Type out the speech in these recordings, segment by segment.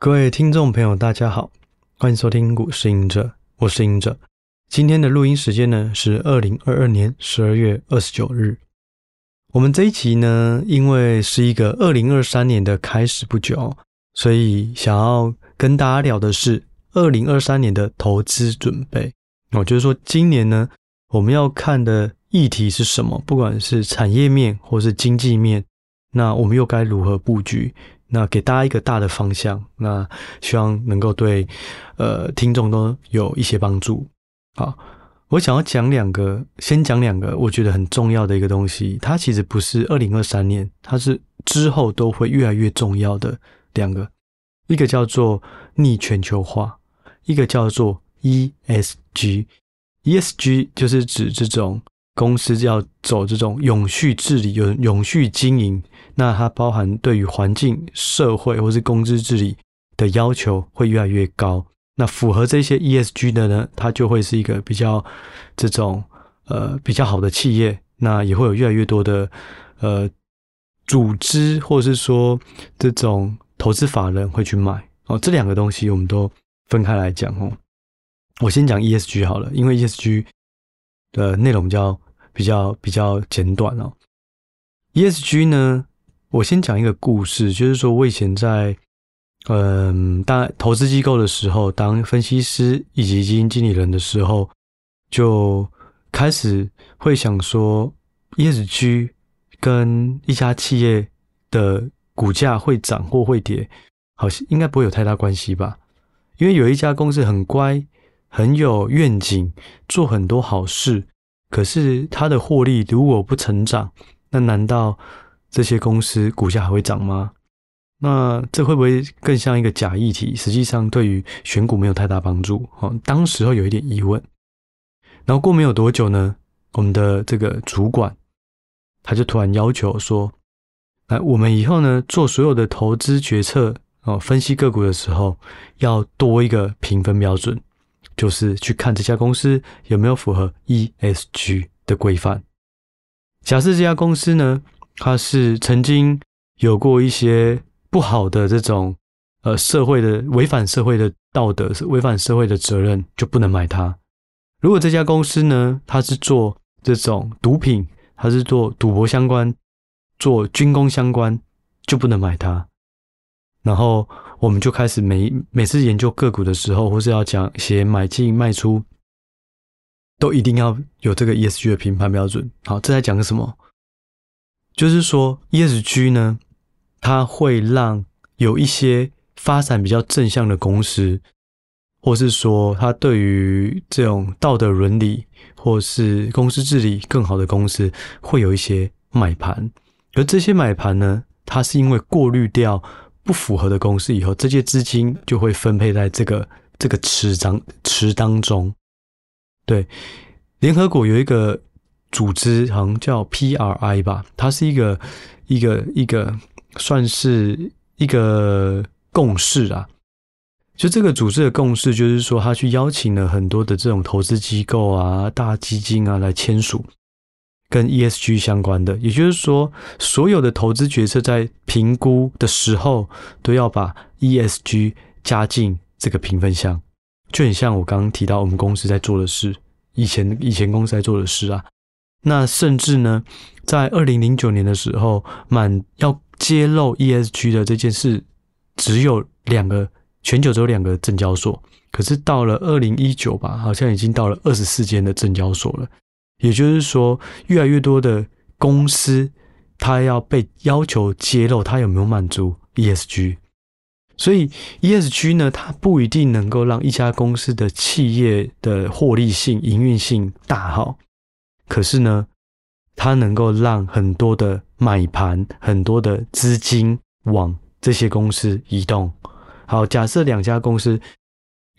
各位听众朋友，大家好，欢迎收听股市隐者，我是隐者。今天的录音时间呢是二零二二年十二月二十九日。我们这一期呢，因为是一个二零二三年的开始不久，所以想要跟大家聊的是二零二三年的投资准备。我就是说，今年呢，我们要看的议题是什么？不管是产业面或是经济面，那我们又该如何布局？那给大家一个大的方向，那希望能够对呃听众都有一些帮助。好，我想要讲两个，先讲两个我觉得很重要的一个东西，它其实不是二零二三年，它是之后都会越来越重要的两个，一个叫做逆全球化，一个叫做 ESG。ESG 就是指这种。公司要走这种永续治理、永永续经营，那它包含对于环境、社会或是公司治理的要求会越来越高。那符合这些 ESG 的呢，它就会是一个比较这种呃比较好的企业。那也会有越来越多的呃组织或者是说这种投资法人会去买哦。这两个东西我们都分开来讲哦。我先讲 ESG 好了，因为 ESG 的内容比较。比较比较简短哦。ESG 呢，我先讲一个故事，就是说我以前在嗯当投资机构的时候，当分析师以及基金经理人的时候，就开始会想说，ESG 跟一家企业的股价会涨或会跌，好像应该不会有太大关系吧？因为有一家公司很乖，很有愿景，做很多好事。可是它的获利如果不成长，那难道这些公司股价还会涨吗？那这会不会更像一个假议题？实际上对于选股没有太大帮助。哦，当时候有一点疑问。然后过没有多久呢，我们的这个主管他就突然要求说：“来，我们以后呢做所有的投资决策哦，分析个股的时候要多一个评分标准。”就是去看这家公司有没有符合 ESG 的规范。假设这家公司呢，它是曾经有过一些不好的这种呃社会的违反社会的道德、违反社会的责任，就不能买它。如果这家公司呢，它是做这种毒品，它是做赌博相关、做军工相关，就不能买它。然后。我们就开始每每次研究个股的时候，或是要讲写买进卖出，都一定要有这个 ESG 的评判标准。好，这在讲什么？就是说 ESG 呢，它会让有一些发展比较正向的公司，或是说它对于这种道德伦理或是公司治理更好的公司，会有一些买盘。而这些买盘呢，它是因为过滤掉。不符合的公司以后，这些资金就会分配在这个这个池当池当中。对，联合国有一个组织，好像叫 PRI 吧，它是一个一个一个算是一个共识啊。就这个组织的共识，就是说，他去邀请了很多的这种投资机构啊、大基金啊来签署。跟 ESG 相关的，也就是说，所有的投资决策在评估的时候，都要把 ESG 加进这个评分项，就很像我刚刚提到我们公司在做的事，以前以前公司在做的事啊。那甚至呢，在二零零九年的时候，满要揭露 ESG 的这件事，只有两个，全球只有两个证交所，可是到了二零一九吧，好像已经到了二十四间的证交所了。也就是说，越来越多的公司，它要被要求揭露它有没有满足 ESG，所以 ESG 呢，它不一定能够让一家公司的企业的获利性、营运性大好，可是呢，它能够让很多的买盘、很多的资金往这些公司移动。好，假设两家公司，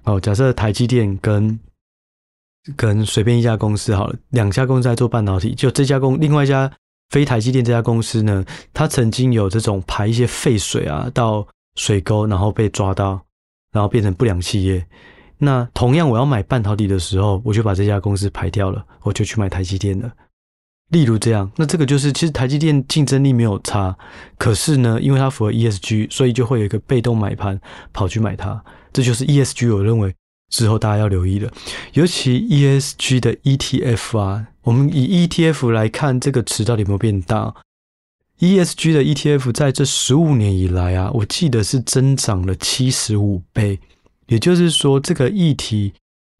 好，假设台积电跟跟随便一家公司好了，两家公司在做半导体，就这家公，另外一家非台积电这家公司呢，它曾经有这种排一些废水啊到水沟，然后被抓到，然后变成不良企业。那同样我要买半导体的时候，我就把这家公司排掉了，我就去买台积电了。例如这样，那这个就是其实台积电竞争力没有差，可是呢，因为它符合 ESG，所以就会有一个被动买盘跑去买它。这就是 ESG，我认为之后大家要留意的，尤其 ESG 的 ETF 啊，我们以 ETF 来看这个词到底有没有变大？ESG 的 ETF 在这十五年以来啊，我记得是增长了七十五倍，也就是说这个议题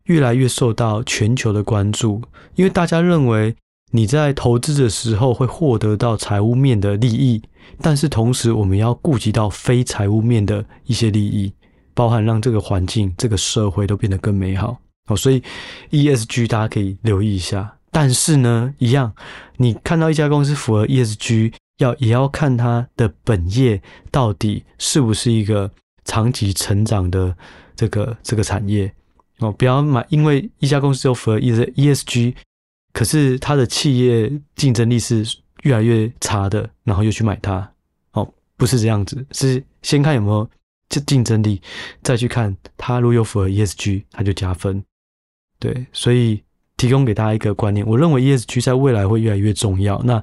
越来越受到全球的关注，因为大家认为。你在投资的时候会获得到财务面的利益，但是同时我们要顾及到非财务面的一些利益，包含让这个环境、这个社会都变得更美好。哦，所以 ESG 大家可以留意一下。但是呢，一样，你看到一家公司符合 ESG，要也要看它的本业到底是不是一个长期成长的这个这个产业哦，不要买，因为一家公司有符合 ESG。可是它的企业竞争力是越来越差的，然后又去买它，哦，不是这样子，是先看有没有这竞争力，再去看它如果有符合 ESG，它就加分。对，所以提供给大家一个观念，我认为 ESG 在未来会越来越重要。那，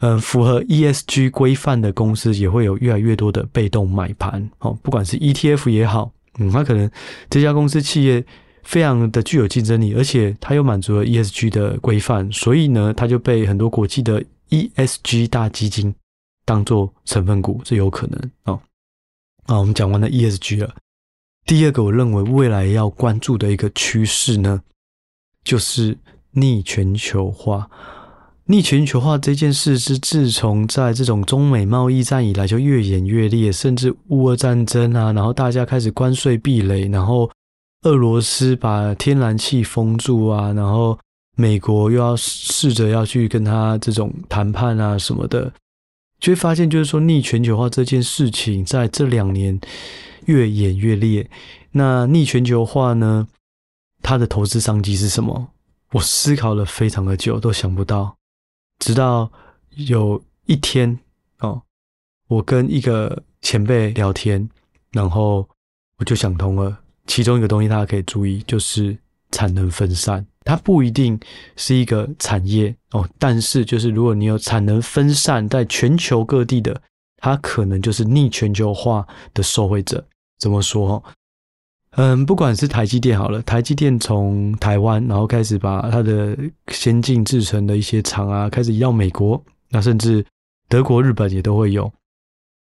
嗯，符合 ESG 规范的公司也会有越来越多的被动买盘，哦，不管是 ETF 也好，嗯，它可能这家公司企业。非常的具有竞争力，而且它又满足了 ESG 的规范，所以呢，它就被很多国际的 ESG 大基金当做成分股，这有可能哦。啊，我们讲完了 ESG 了。第二个，我认为未来要关注的一个趋势呢，就是逆全球化。逆全球化这件事是自从在这种中美贸易战以来就越演越烈，甚至乌俄战争啊，然后大家开始关税壁垒，然后。俄罗斯把天然气封住啊，然后美国又要试着要去跟他这种谈判啊什么的，就会发现就是说逆全球化这件事情在这两年越演越烈。那逆全球化呢，它的投资商机是什么？我思考了非常的久，都想不到。直到有一天哦，我跟一个前辈聊天，然后我就想通了。其中一个东西大家可以注意，就是产能分散，它不一定是一个产业哦，但是就是如果你有产能分散在全球各地的，它可能就是逆全球化的受惠者。怎么说？嗯，不管是台积电好了，台积电从台湾然后开始把它的先进制程的一些厂啊，开始移到美国，那甚至德国、日本也都会有。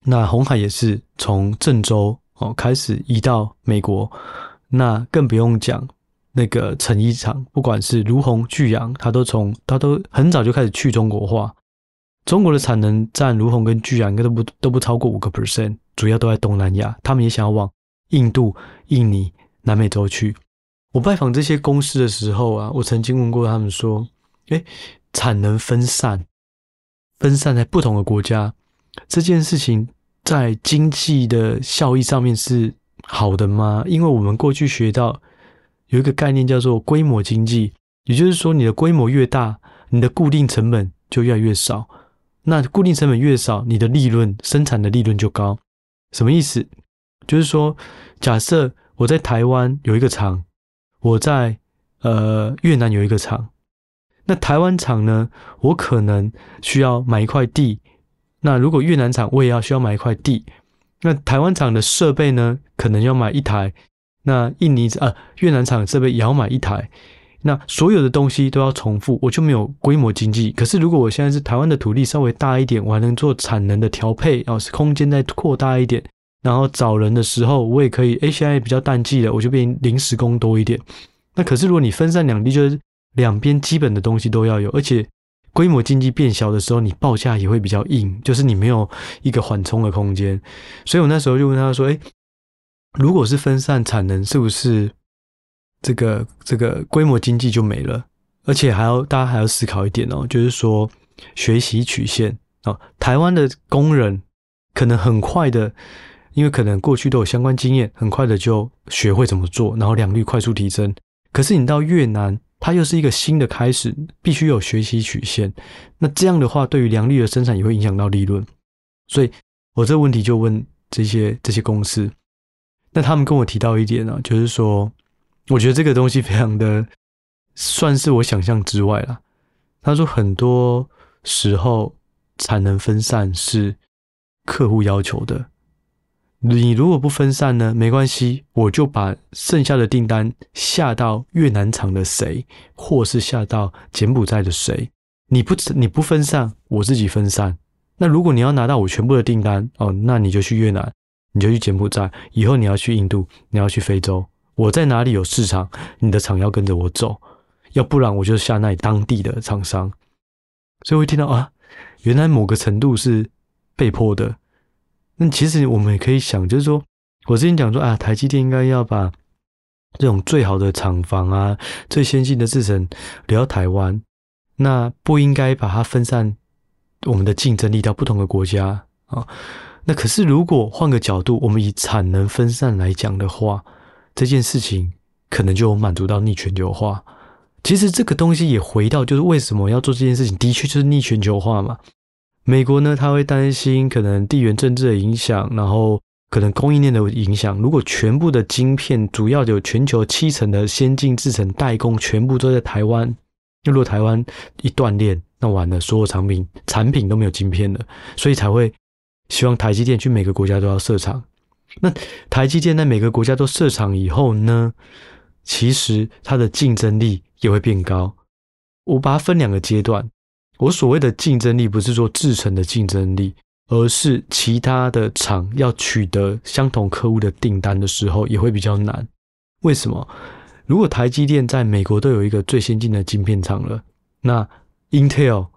那红海也是从郑州。哦，开始移到美国，那更不用讲那个成衣厂，不管是儒鸿、巨阳，它都从它都很早就开始去中国化。中国的产能占儒鸿跟巨阳应该都不都不超过五个 percent，主要都在东南亚，他们也想要往印度、印尼、南美洲去。我拜访这些公司的时候啊，我曾经问过他们说：“诶，产能分散，分散在不同的国家这件事情。”在经济的效益上面是好的吗？因为我们过去学到有一个概念叫做规模经济，也就是说，你的规模越大，你的固定成本就越来越少。那固定成本越少，你的利润生产的利润就高。什么意思？就是说，假设我在台湾有一个厂，我在呃越南有一个厂，那台湾厂呢，我可能需要买一块地。那如果越南厂我也要需要买一块地，那台湾厂的设备呢，可能要买一台，那印尼呃越南厂设备也要买一台，那所有的东西都要重复，我就没有规模经济。可是如果我现在是台湾的土地稍微大一点，我还能做产能的调配，然后是空间再扩大一点，然后找人的时候我也可以，诶，现在比较淡季了，我就变临时工多一点。那可是如果你分散两地，就是两边基本的东西都要有，而且。规模经济变小的时候，你报价也会比较硬，就是你没有一个缓冲的空间。所以我那时候就问他说：“诶，如果是分散产能，是不是这个这个规模经济就没了？而且还要大家还要思考一点哦，就是说学习曲线哦，台湾的工人可能很快的，因为可能过去都有相关经验，很快的就学会怎么做，然后良率快速提升。可是你到越南。”它又是一个新的开始，必须有学习曲线。那这样的话，对于良率的生产也会影响到利润。所以我这个问题就问这些这些公司，那他们跟我提到一点呢、就是说，我觉得这个东西非常的算是我想象之外了。他说很多时候产能分散是客户要求的。你如果不分散呢，没关系，我就把剩下的订单下到越南厂的谁，或是下到柬埔寨的谁。你不你不分散，我自己分散。那如果你要拿到我全部的订单哦，那你就去越南，你就去柬埔寨，以后你要去印度，你要去非洲，我在哪里有市场，你的厂要跟着我走，要不然我就下那里当地的厂商。所以会听到啊，原来某个程度是被迫的。那其实我们也可以想，就是说，我之前讲说啊，台积电应该要把这种最好的厂房啊、最先进的制程留到台湾，那不应该把它分散我们的竞争力到不同的国家啊。那可是如果换个角度，我们以产能分散来讲的话，这件事情可能就满足到逆全球化。其实这个东西也回到，就是为什么要做这件事情，的确就是逆全球化嘛。美国呢，他会担心可能地缘政治的影响，然后可能供应链的影响。如果全部的晶片，主要有全球七成的先进制程代工，全部都在台湾，那如果台湾一断链，那完了，所有产品产品都没有晶片了，所以才会希望台积电去每个国家都要设厂。那台积电在每个国家都设厂以后呢，其实它的竞争力也会变高。我把它分两个阶段。我所谓的竞争力，不是说制程的竞争力，而是其他的厂要取得相同客户的订单的时候，也会比较难。为什么？如果台积电在美国都有一个最先进的晶片厂了，那 Intel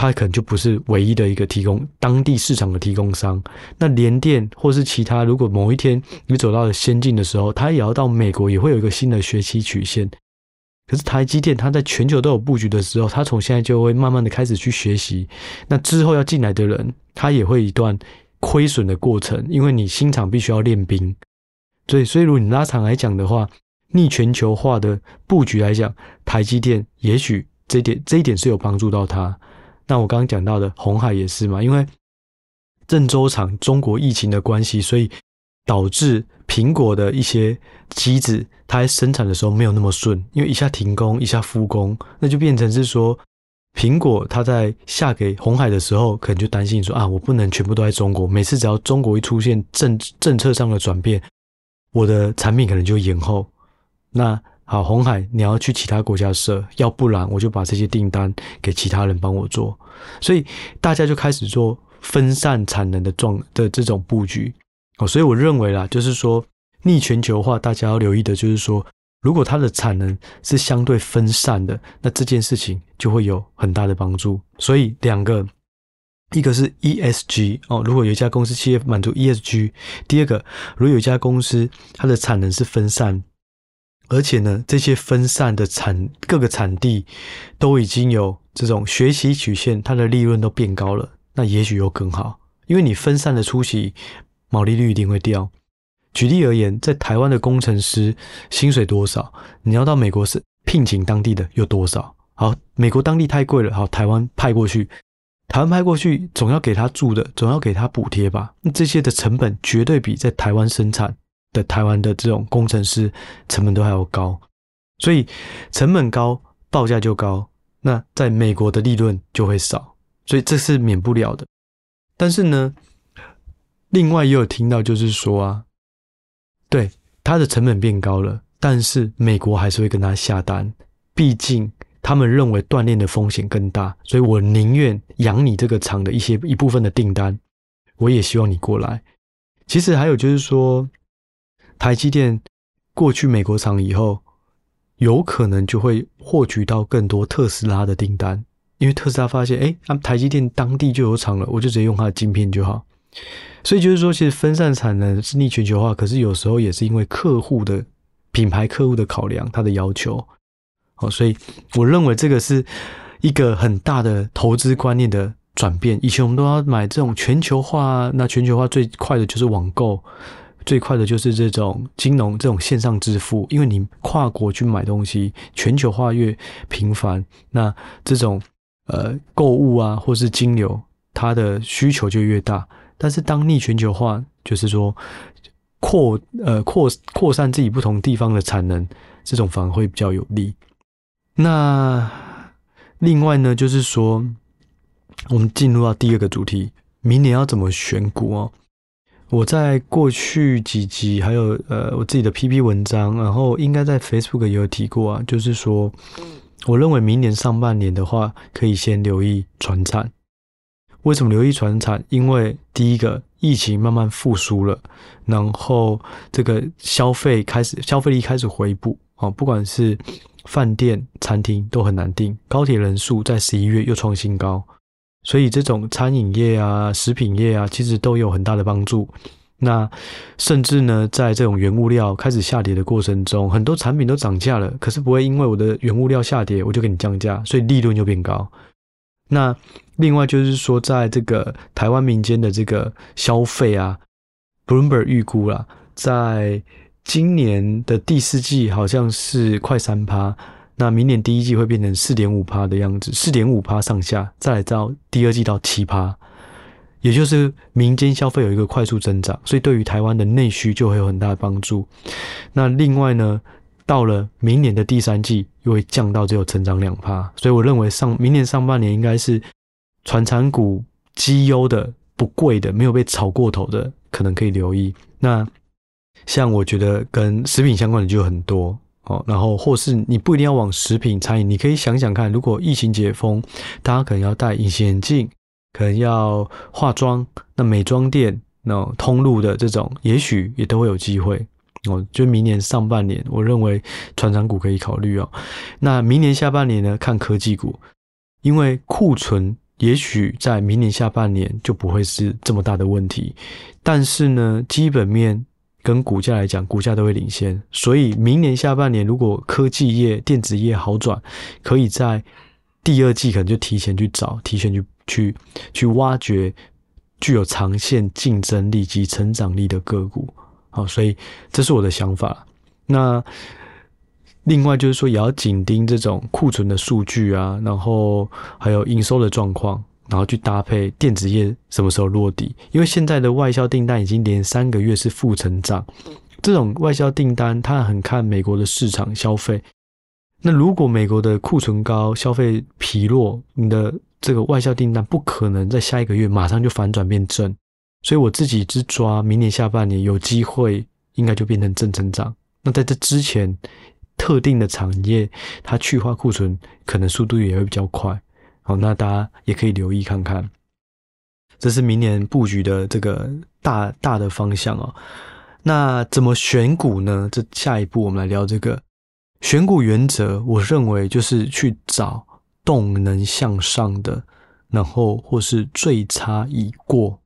它可能就不是唯一的一个提供当地市场的提供商。那联电或是其他，如果某一天你走到了先进的时候，它也要到美国，也会有一个新的学习曲线。可是台积电，它在全球都有布局的时候，它从现在就会慢慢的开始去学习。那之后要进来的人，他也会一段亏损的过程，因为你新厂必须要练兵。所以，所以如果你拉长来讲的话，逆全球化的布局来讲，台积电也许这点这一点是有帮助到它。那我刚刚讲到的红海也是嘛，因为郑州厂中国疫情的关系，所以。导致苹果的一些机子，它在生产的时候没有那么顺，因为一下停工，一下复工，那就变成是说，苹果它在下给红海的时候，可能就担心说啊，我不能全部都在中国，每次只要中国一出现政政策上的转变，我的产品可能就延后。那好，红海你要去其他国家设，要不然我就把这些订单给其他人帮我做，所以大家就开始做分散产能的状的这种布局。哦，所以我认为啦，就是说逆全球化，大家要留意的，就是说，如果它的产能是相对分散的，那这件事情就会有很大的帮助。所以两个，一个是 ESG 哦，如果有一家公司企业满足 ESG；第二个，如果有一家公司它的产能是分散，而且呢，这些分散的产各个产地都已经有这种学习曲线，它的利润都变高了，那也许又更好，因为你分散的出席。毛利率一定会掉。举例而言，在台湾的工程师薪水多少？你要到美国是聘请当地的有多少？好，美国当地太贵了，好，台湾派过去，台湾派过去总要给他住的，总要给他补贴吧？那这些的成本绝对比在台湾生产的台湾的这种工程师成本都还要高，所以成本高，报价就高，那在美国的利润就会少，所以这是免不了的。但是呢，另外也有听到，就是说啊，对，它的成本变高了，但是美国还是会跟他下单，毕竟他们认为断链的风险更大，所以我宁愿养你这个厂的一些一部分的订单，我也希望你过来。其实还有就是说，台积电过去美国厂以后，有可能就会获取到更多特斯拉的订单，因为特斯拉发现，哎，那台积电当地就有厂了，我就直接用它的晶片就好。所以就是说，其实分散产能是逆全球化，可是有时候也是因为客户的品牌、客户的考量，他的要求。好，所以我认为这个是一个很大的投资观念的转变。以前我们都要买这种全球化，那全球化最快的就是网购，最快的就是这种金融、这种线上支付。因为你跨国去买东西，全球化越频繁，那这种呃购物啊，或是金流，它的需求就越大。但是当逆全球化，就是说扩呃扩扩散自己不同地方的产能，这种反而会比较有利。那另外呢，就是说，我们进入到第二个主题，明年要怎么选股哦？我在过去几集还有呃我自己的 PP 文章，然后应该在 Facebook 也有提过啊，就是说，我认为明年上半年的话，可以先留意传产。为什么留意传产？因为第一个，疫情慢慢复苏了，然后这个消费开始，消费力开始回补啊，不管是。饭店、餐厅都很难订，高铁人数在十一月又创新高，所以这种餐饮业啊、食品业啊，其实都有很大的帮助。那甚至呢，在这种原物料开始下跌的过程中，很多产品都涨价了，可是不会因为我的原物料下跌，我就给你降价，所以利润就变高。那另外就是说，在这个台湾民间的这个消费啊，Bloomberg 预估啦，在今年的第四季好像是快三趴，那明年第一季会变成四点五趴的样子，四点五趴上下，再来到第二季到七趴，也就是民间消费有一个快速增长，所以对于台湾的内需就会有很大的帮助。那另外呢，到了明年的第三季又会降到只有成长两趴，所以我认为上明年上半年应该是传产股绩优的、不贵的、没有被炒过头的，可能可以留意。那。像我觉得跟食品相关的就很多哦，然后或是你不一定要往食品餐饮，你可以想想看，如果疫情解封，大家可能要戴隐形眼镜，可能要化妆，那美妆店那通路的这种，也许也都会有机会哦。就明年上半年，我认为船长股可以考虑哦。那明年下半年呢，看科技股，因为库存也许在明年下半年就不会是这么大的问题，但是呢，基本面。跟股价来讲，股价都会领先，所以明年下半年如果科技业、电子业好转，可以在第二季可能就提前去找、提前去去去挖掘具有长线竞争力及成长力的个股。好，所以这是我的想法。那另外就是说，也要紧盯这种库存的数据啊，然后还有营收的状况。然后去搭配电子业什么时候落地？因为现在的外销订单已经连三个月是负成长，这种外销订单它很看美国的市场消费。那如果美国的库存高、消费疲弱，你的这个外销订单不可能在下一个月马上就反转变正。所以我自己只抓明年下半年有机会，应该就变成正成长。那在这之前，特定的产业它去化库存，可能速度也会比较快。好，那大家也可以留意看看，这是明年布局的这个大大的方向哦。那怎么选股呢？这下一步我们来聊这个选股原则。我认为就是去找动能向上的，然后或是最差已过。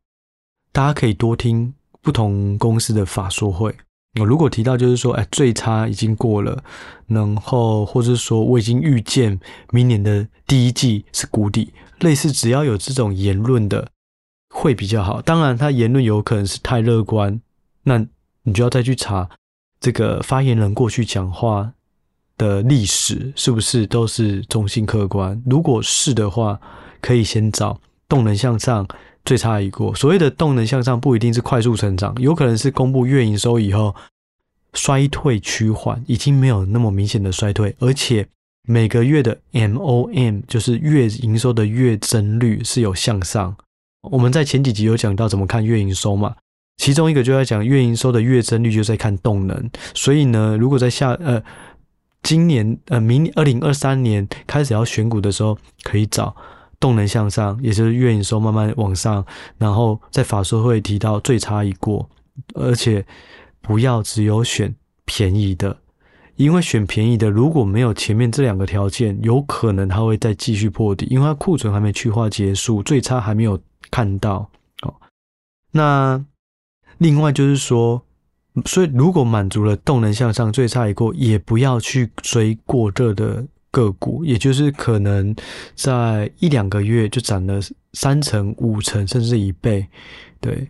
大家可以多听不同公司的法说会。我如果提到就是说，哎，最差已经过了，然后或者说我已经预见明年的第一季是谷底，类似只要有这种言论的会比较好。当然，他言论有可能是太乐观，那你就要再去查这个发言人过去讲话的历史是不是都是中性客观。如果是的话，可以先找动能向上。最差已过，所谓的动能向上不一定是快速成长，有可能是公布月营收以后衰退趋缓，已经没有那么明显的衰退，而且每个月的 MOM 就是月营收的月增率是有向上。我们在前几集有讲到怎么看月营收嘛，其中一个就在讲月营收的月增率就在看动能，所以呢，如果在下呃今年呃明二零二三年开始要选股的时候，可以找。动能向上，也就是月营收慢慢往上，然后在法说会提到最差已过，而且不要只有选便宜的，因为选便宜的如果没有前面这两个条件，有可能它会再继续破底，因为它库存还没去化结束，最差还没有看到。哦，那另外就是说，所以如果满足了动能向上最差已过，也不要去追过热的。个股，也就是可能在一两个月就涨了三成、五成，甚至一倍。对，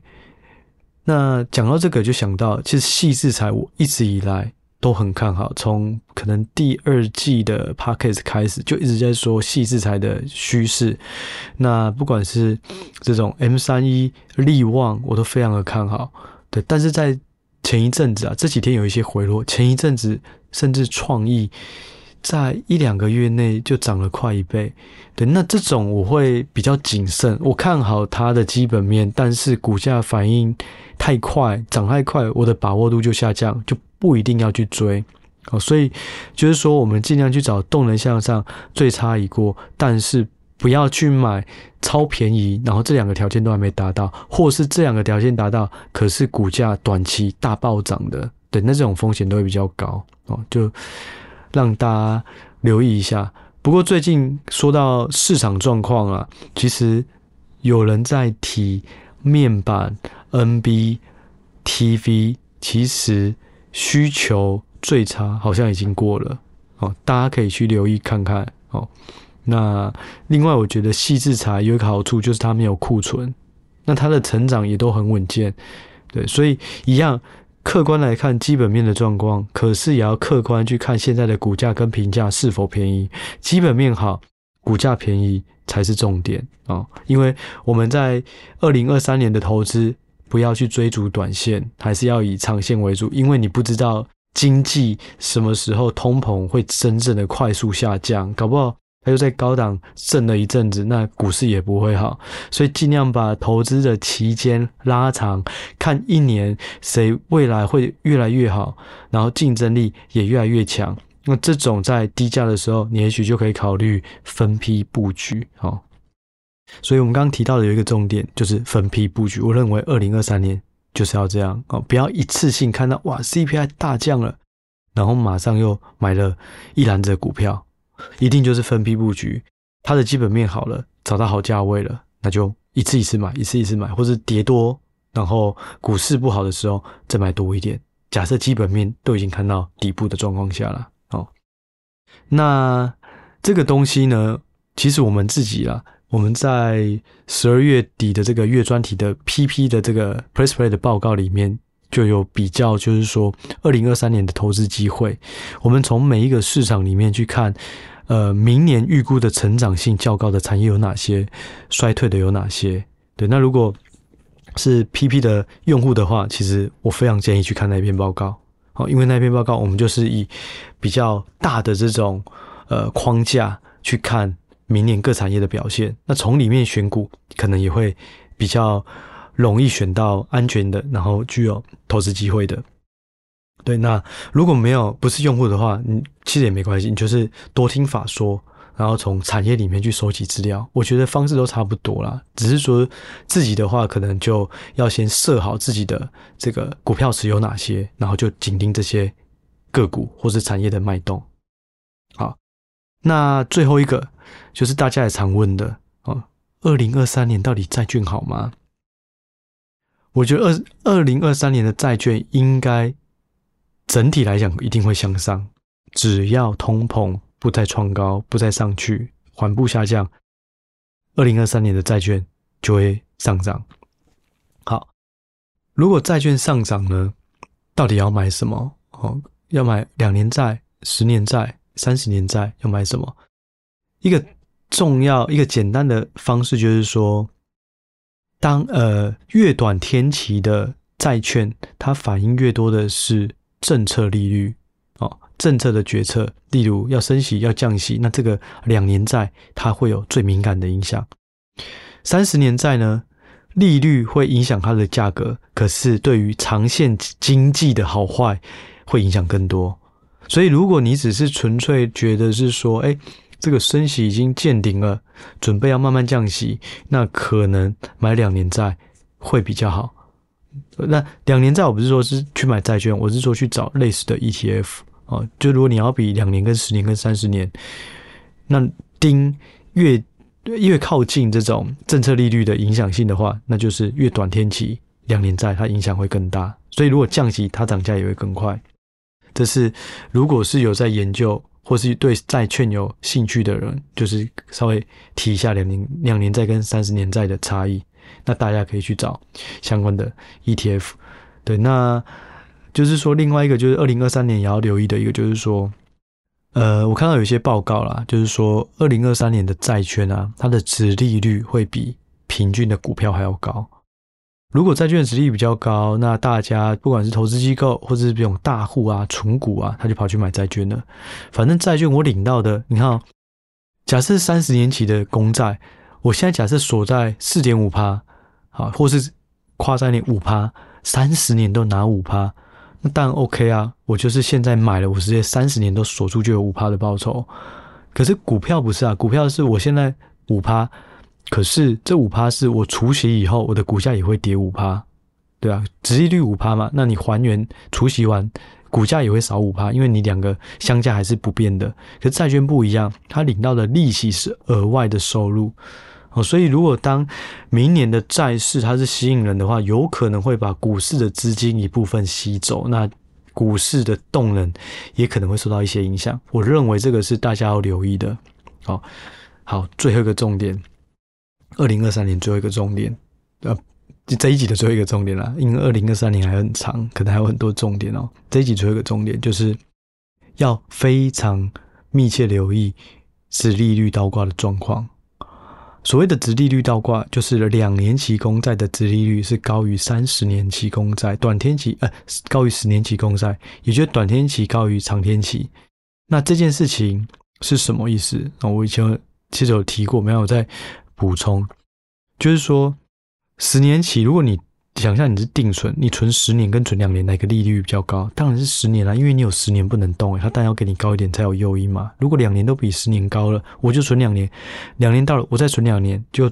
那讲到这个，就想到其实矽智财我一直以来都很看好，从可能第二季的 Podcast 开始就一直在说矽智财的趋势。那不管是这种 M 三一、力旺，我都非常的看好。对，但是在前一阵子啊，这几天有一些回落，前一阵子甚至创意。在一两个月内就涨了快一倍。对，那这种我会比较谨慎，我看好它的基本面，但是股价反应太快，涨太快，我的把握度就下降，就不一定要去追。哦，所以就是说，我们尽量去找动能向上、最差已过，但是不要去买超便宜，然后这两个条件都还没达到，或是这两个条件达到，可是股价短期大暴涨的，对，那这种风险都会比较高哦，就让大家留意一下。不过最近说到市场状况啊，其实有人在提面板、NB、TV，其实需求。最差好像已经过了哦，大家可以去留意看看哦。那另外，我觉得矽智财有一个好处，就是它没有库存，那它的成长也都很稳健。对，所以一样客观来看基本面的状况，可是也要客观去看现在的股价跟评价是否便宜。基本面好，股价便宜才是重点哦。因为我们在二零二三年的投资，不要去追逐短线，还是要以长线为主，因为你不知道。经济什么时候通膨会真正的快速下降？搞不好它又在高档震了一阵子，那股市也不会好。所以尽量把投资的期间拉长，看一年谁未来会越来越好，然后竞争力也越来越强。那这种在低价的时候，你也许就可以考虑分批布局。好，所以我们刚刚提到的有一个重点，就是分批布局。我认为二零二三年。就是要这样哦，不要一次性看到哇 CPI 大降了，然后马上又买了一篮子的股票，一定就是分批布局。它的基本面好了，找到好价位了，那就一次一次买，一次一次买，或者跌多，然后股市不好的时候再买多一点。假设基本面都已经看到底部的状况下了，哦，那这个东西呢，其实我们自己啊。我们在十二月底的这个月专题的 PP 的这个 Press Play 的报告里面，就有比较，就是说二零二三年的投资机会，我们从每一个市场里面去看，呃，明年预估的成长性较高的产业有哪些，衰退的有哪些？对，那如果是 PP 的用户的话，其实我非常建议去看那篇报告，好，因为那篇报告我们就是以比较大的这种呃框架去看。明年各产业的表现，那从里面选股可能也会比较容易选到安全的，然后具有投资机会的。对，那如果没有不是用户的话，你其实也没关系，你就是多听法说，然后从产业里面去收集资料。我觉得方式都差不多啦，只是说自己的话，可能就要先设好自己的这个股票持有哪些，然后就紧盯这些个股或是产业的脉动。好，那最后一个。就是大家也常问的啊，二零二三年到底债券好吗？我觉得二二零二三年的债券应该整体来讲一定会向上，只要通膨不再创高，不再上去，缓步下降，二零二三年的债券就会上涨。好，如果债券上涨呢，到底要买什么？哦，要买两年债、十年债、三十年债，要买什么？一个重要、一个简单的方式就是说，当呃越短天期的债券，它反映越多的是政策利率，政策的决策，例如要升息、要降息，那这个两年债它会有最敏感的影响。三十年债呢，利率会影响它的价格，可是对于长线经济的好坏会影响更多。所以，如果你只是纯粹觉得是说，哎。这个升息已经见顶了，准备要慢慢降息，那可能买两年债会比较好。那两年债我不是说是去买债券，我是说去找类似的 ETF 哦。就如果你要比两年、跟十年、跟三十年，那盯越越靠近这种政策利率的影响性的话，那就是越短天期两年债它影响会更大。所以如果降息，它涨价也会更快。这是如果是有在研究。或是对债券有兴趣的人，就是稍微提一下两年两年债跟三十年债的差异，那大家可以去找相关的 ETF。对，那就是说另外一个就是二零二三年也要留意的一个，就是说，呃，我看到有一些报告啦，就是说二零二三年的债券啊，它的殖利率会比平均的股票还要高。如果债券殖利率比较高，那大家不管是投资机构或者是这种大户啊、存股啊，他就跑去买债券了。反正债券我领到的，你看哦，假设三十年期的公债，我现在假设锁在四点五趴，好，或是夸张一点五趴，三十年都拿五趴，那当然 OK 啊。我就是现在买了，我直接三十年都锁住就有五趴的报酬。可是股票不是啊，股票是我现在五趴。可是这五趴是我除息以后，我的股价也会跌五趴，对啊，直利率五趴嘛，那你还原除息完，股价也会少五趴，因为你两个相加还是不变的。可是债券不一样，它领到的利息是额外的收入哦，所以如果当明年的债市它是吸引人的话，有可能会把股市的资金一部分吸走，那股市的动能也可能会受到一些影响。我认为这个是大家要留意的。好，好，最后一个重点。二零二三年最后一个重点，呃，这一集的最后一个重点啦，因为二零二三年还很长，可能还有很多重点哦。这一集最后一个重点就是要非常密切留意是利率倒挂的状况。所谓的直利率倒挂，就是两年期公债的直利率是高于三十年期公债，短天期呃高于十年期公债，也就是短天期高于长天期。那这件事情是什么意思？那我以前其实有提过，没有再。补充，就是说，十年期，如果你想象你是定存，你存十年跟存两年哪个利率比较高？当然是十年啦，因为你有十年不能动，它当然要给你高一点才有诱因嘛。如果两年都比十年高了，我就存两年，两年到了我再存两年，就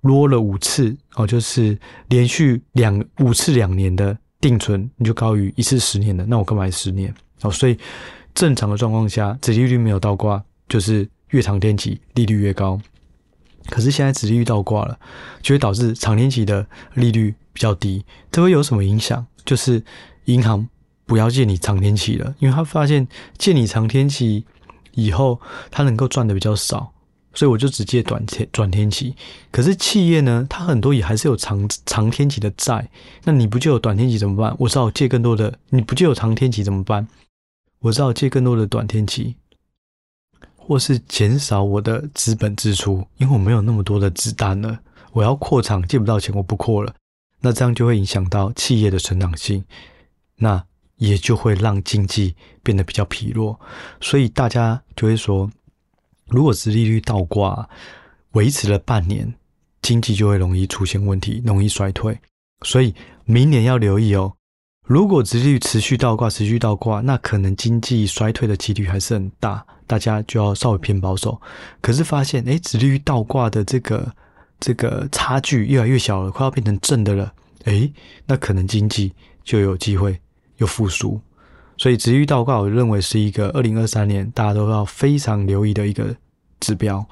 落了五次哦，就是连续两五次两年的定存，你就高于一次十年的，那我干嘛十年？哦，所以正常的状况下，殖利率没有倒挂，就是越长天期利率越高。可是现在殖利率倒挂了，就会导致长天期的利率比较低。这会有什么影响？就是银行不要借你长天期了，因为他发现借你长天期以后，他能够赚的比较少，所以我就只借短天短天期。可是企业呢，它很多也还是有长长天期的债，那你不就有短天期怎么办？我只好借更多的，你不就有长天期怎么办？我只好借更多的短天期。或是减少我的资本支出，因为我没有那么多的子弹了。我要扩厂，借不到钱，我不扩了。那这样就会影响到企业的成长性，那也就会让经济变得比较疲弱。所以大家就会说，如果殖利率倒挂维持了半年，经济就会容易出现问题，容易衰退。所以明年要留意哦。如果殖利率持续倒挂，持续倒挂，那可能经济衰退的几率还是很大，大家就要稍微偏保守。可是发现，诶，殖利率倒挂的这个这个差距越来越小了，快要变成正的了，诶，那可能经济就有机会有复苏。所以，殖利率倒挂，我认为是一个二零二三年大家都要非常留意的一个指标。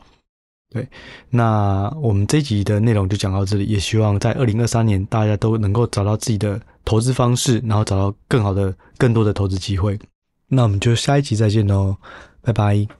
对，那我们这集的内容就讲到这里，也希望在二零二三年大家都能够找到自己的投资方式，然后找到更好的、更多的投资机会。那我们就下一集再见喽，拜拜。